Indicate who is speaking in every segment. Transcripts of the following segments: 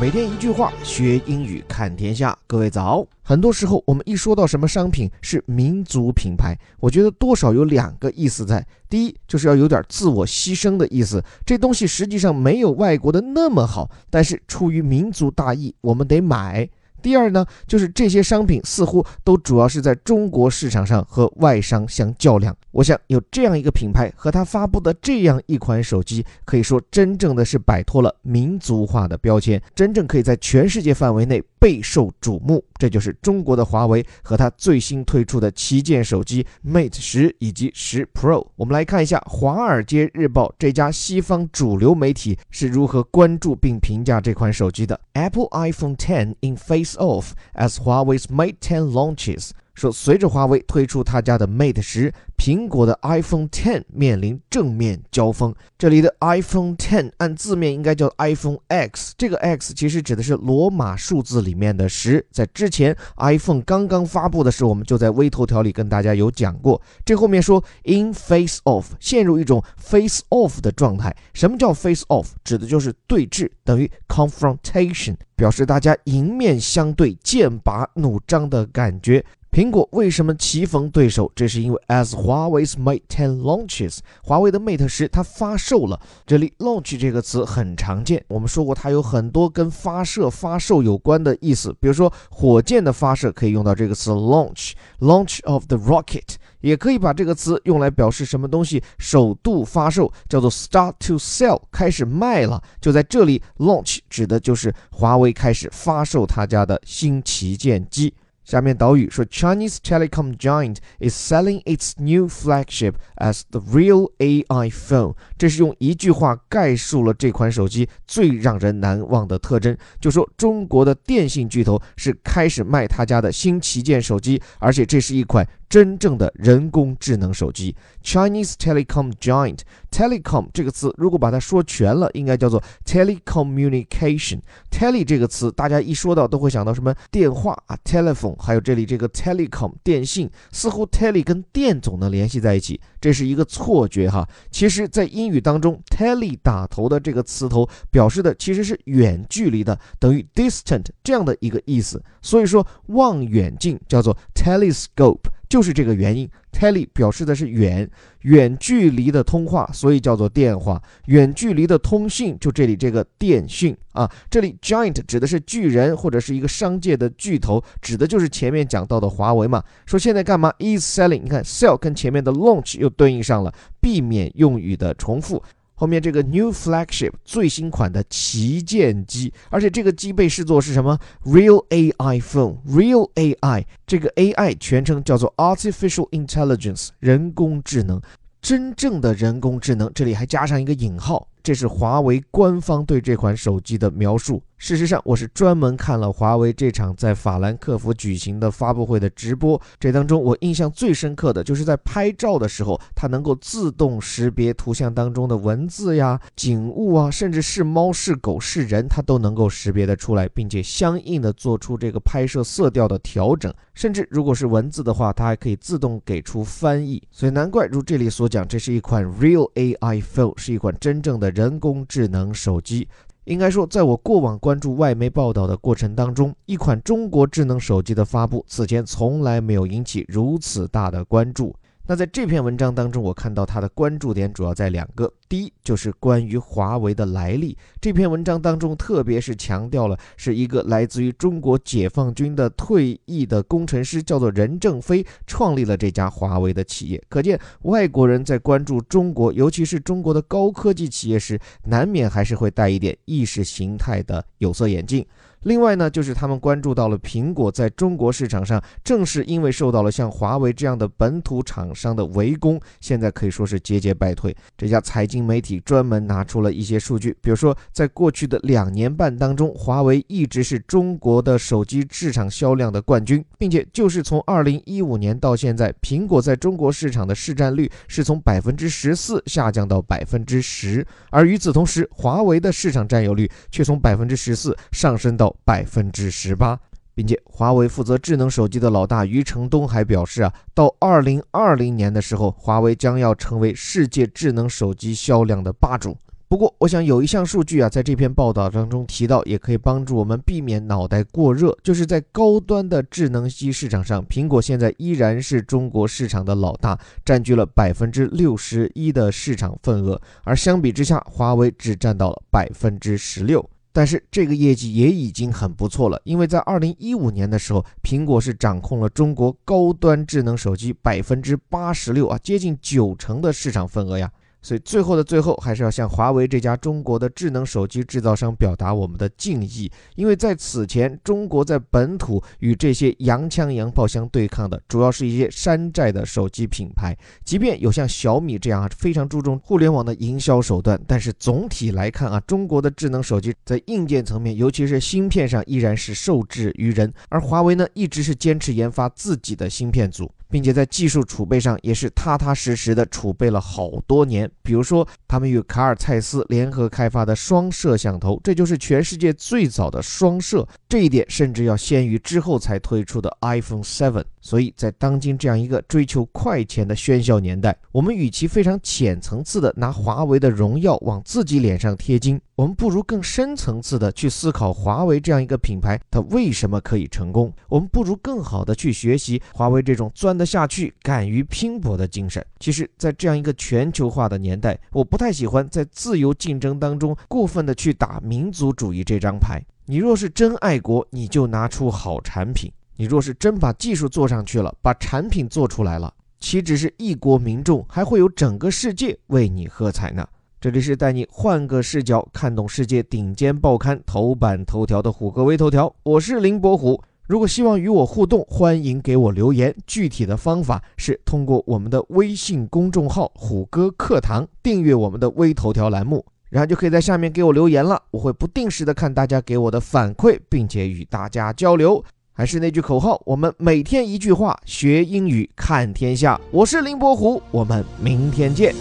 Speaker 1: 每天一句话，学英语看天下。各位早！很多时候，我们一说到什么商品是民族品牌，我觉得多少有两个意思在。第一，就是要有点自我牺牲的意思，这东西实际上没有外国的那么好，但是出于民族大义，我们得买。第二呢，就是这些商品似乎都主要是在中国市场上和外商相较量。我想有这样一个品牌和它发布的这样一款手机，可以说真正的是摆脱了民族化的标签，真正可以在全世界范围内备受瞩目。这就是中国的华为和它最新推出的旗舰手机 Mate 十以及十 Pro。我们来看一下《华尔街日报》这家西方主流媒体是如何关注并评价这款手机的。Apple iPhone 10 in face off as Huawei's Mate 10 launches。说，随着华为推出他家的 Mate 十，苹果的 iPhone 10面临正面交锋。这里的 iPhone 10按字面应该叫 iPhone X，这个 X 其实指的是罗马数字里面的十。在之前 iPhone 刚刚发布的时候，我们就在微头条里跟大家有讲过。这后面说 in face off，陷入一种 face off 的状态。什么叫 face off？指的就是对峙，等于 confrontation，表示大家迎面相对、剑拔弩张的感觉。苹果为什么棋逢对手？这是因为 as Huawei's Mate 10 launches，华为的 Mate 十它发售了。这里 launch 这个词很常见，我们说过它有很多跟发射、发售有关的意思。比如说火箭的发射可以用到这个词 launch，launch of the rocket，也可以把这个词用来表示什么东西首度发售，叫做 start to sell，开始卖了。就在这里，launch 指的就是华为开始发售他家的新旗舰机。下面导语说，Chinese telecom giant is selling its new flagship as the real AI phone。这是用一句话概述了这款手机最让人难忘的特征，就说中国的电信巨头是开始卖他家的新旗舰手机，而且这是一款。真正的人工智能手机，Chinese telecom giant，telecom 这个词如果把它说全了，应该叫做 telecommunication。tele 这个词，大家一说到都会想到什么电话啊，telephone，还有这里这个 telecom 电信，似乎 tele 跟电总能联系在一起，这是一个错觉哈。其实，在英语当中，tele 打头的这个词头表示的其实是远距离的，等于 distant 这样的一个意思。所以说，望远镜叫做 telescope。就是这个原因，tele 表示的是远远距离的通话，所以叫做电话；远距离的通信，就这里这个电讯啊。这里 giant 指的是巨人或者是一个商界的巨头，指的就是前面讲到的华为嘛。说现在干嘛？is selling，你看 sell 跟前面的 launch 又对应上了，避免用语的重复。后面这个 new flagship 最新款的旗舰机，而且这个机被视作是什么？Real AI phone，Real AI，这个 AI 全称叫做 Artificial Intelligence，人工智能，真正的人工智能，这里还加上一个引号。这是华为官方对这款手机的描述。事实上，我是专门看了华为这场在法兰克福举行的发布会的直播。这当中，我印象最深刻的就是在拍照的时候，它能够自动识别图像当中的文字呀、景物啊，甚至是猫是狗是人，它都能够识别得出来，并且相应的做出这个拍摄色调的调整。甚至如果是文字的话，它还可以自动给出翻译。所以难怪如这里所讲，这是一款 Real AI Phone，是一款真正的。人工智能手机，应该说，在我过往关注外媒报道的过程当中，一款中国智能手机的发布，此前从来没有引起如此大的关注。那在这篇文章当中，我看到它的关注点主要在两个。第一，就是关于华为的来历。这篇文章当中，特别是强调了是一个来自于中国解放军的退役的工程师，叫做任正非，创立了这家华为的企业。可见，外国人在关注中国，尤其是中国的高科技企业时，难免还是会带一点意识形态的有色眼镜。另外呢，就是他们关注到了苹果在中国市场上，正是因为受到了像华为这样的本土厂商的围攻，现在可以说是节节败退。这家财经媒体专门拿出了一些数据，比如说，在过去的两年半当中，华为一直是中国的手机市场销量的冠军，并且就是从二零一五年到现在，苹果在中国市场的市占率是从百分之十四下降到百分之十，而与此同时，华为的市场占有率却从百分之十四上升到。百分之十八，并且华为负责智能手机的老大余承东还表示啊，到二零二零年的时候，华为将要成为世界智能手机销量的霸主。不过，我想有一项数据啊，在这篇报道当中提到，也可以帮助我们避免脑袋过热，就是在高端的智能机市场上，苹果现在依然是中国市场的老大，占据了百分之六十一的市场份额，而相比之下，华为只占到了百分之十六。但是这个业绩也已经很不错了，因为在二零一五年的时候，苹果是掌控了中国高端智能手机百分之八十六啊，接近九成的市场份额呀。所以最后的最后，还是要向华为这家中国的智能手机制造商表达我们的敬意，因为在此前，中国在本土与这些洋枪洋炮相对抗的，主要是一些山寨的手机品牌。即便有像小米这样啊非常注重互联网的营销手段，但是总体来看啊，中国的智能手机在硬件层面，尤其是芯片上，依然是受制于人。而华为呢，一直是坚持研发自己的芯片组。并且在技术储备上也是踏踏实实的储备了好多年。比如说，他们与卡尔蔡司联合开发的双摄像头，这就是全世界最早的双摄，这一点甚至要先于之后才推出的 iPhone 7。所以在当今这样一个追求快钱的喧嚣年代，我们与其非常浅层次的拿华为的荣耀往自己脸上贴金，我们不如更深层次的去思考华为这样一个品牌它为什么可以成功。我们不如更好的去学习华为这种钻。得下去、敢于拼搏的精神。其实，在这样一个全球化的年代，我不太喜欢在自由竞争当中过分的去打民族主义这张牌。你若是真爱国，你就拿出好产品；你若是真把技术做上去了，把产品做出来了，岂止是一国民众，还会有整个世界为你喝彩呢？这里是带你换个视角看懂世界顶尖报刊头版头条的虎哥微头条，我是林伯虎。如果希望与我互动，欢迎给我留言。具体的方法是通过我们的微信公众号“虎哥课堂”订阅我们的微头条栏目，然后就可以在下面给我留言了。我会不定时的看大家给我的反馈，并且与大家交流。还是那句口号，我们每天一句话，学英语看天下。我是林伯虎，我们明天见。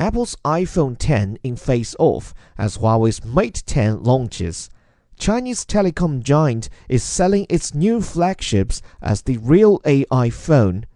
Speaker 1: Apple's iPhone 10 in face off as Huawei's Mate 10 launches. Chinese telecom giant is selling its new flagships as the real AI phone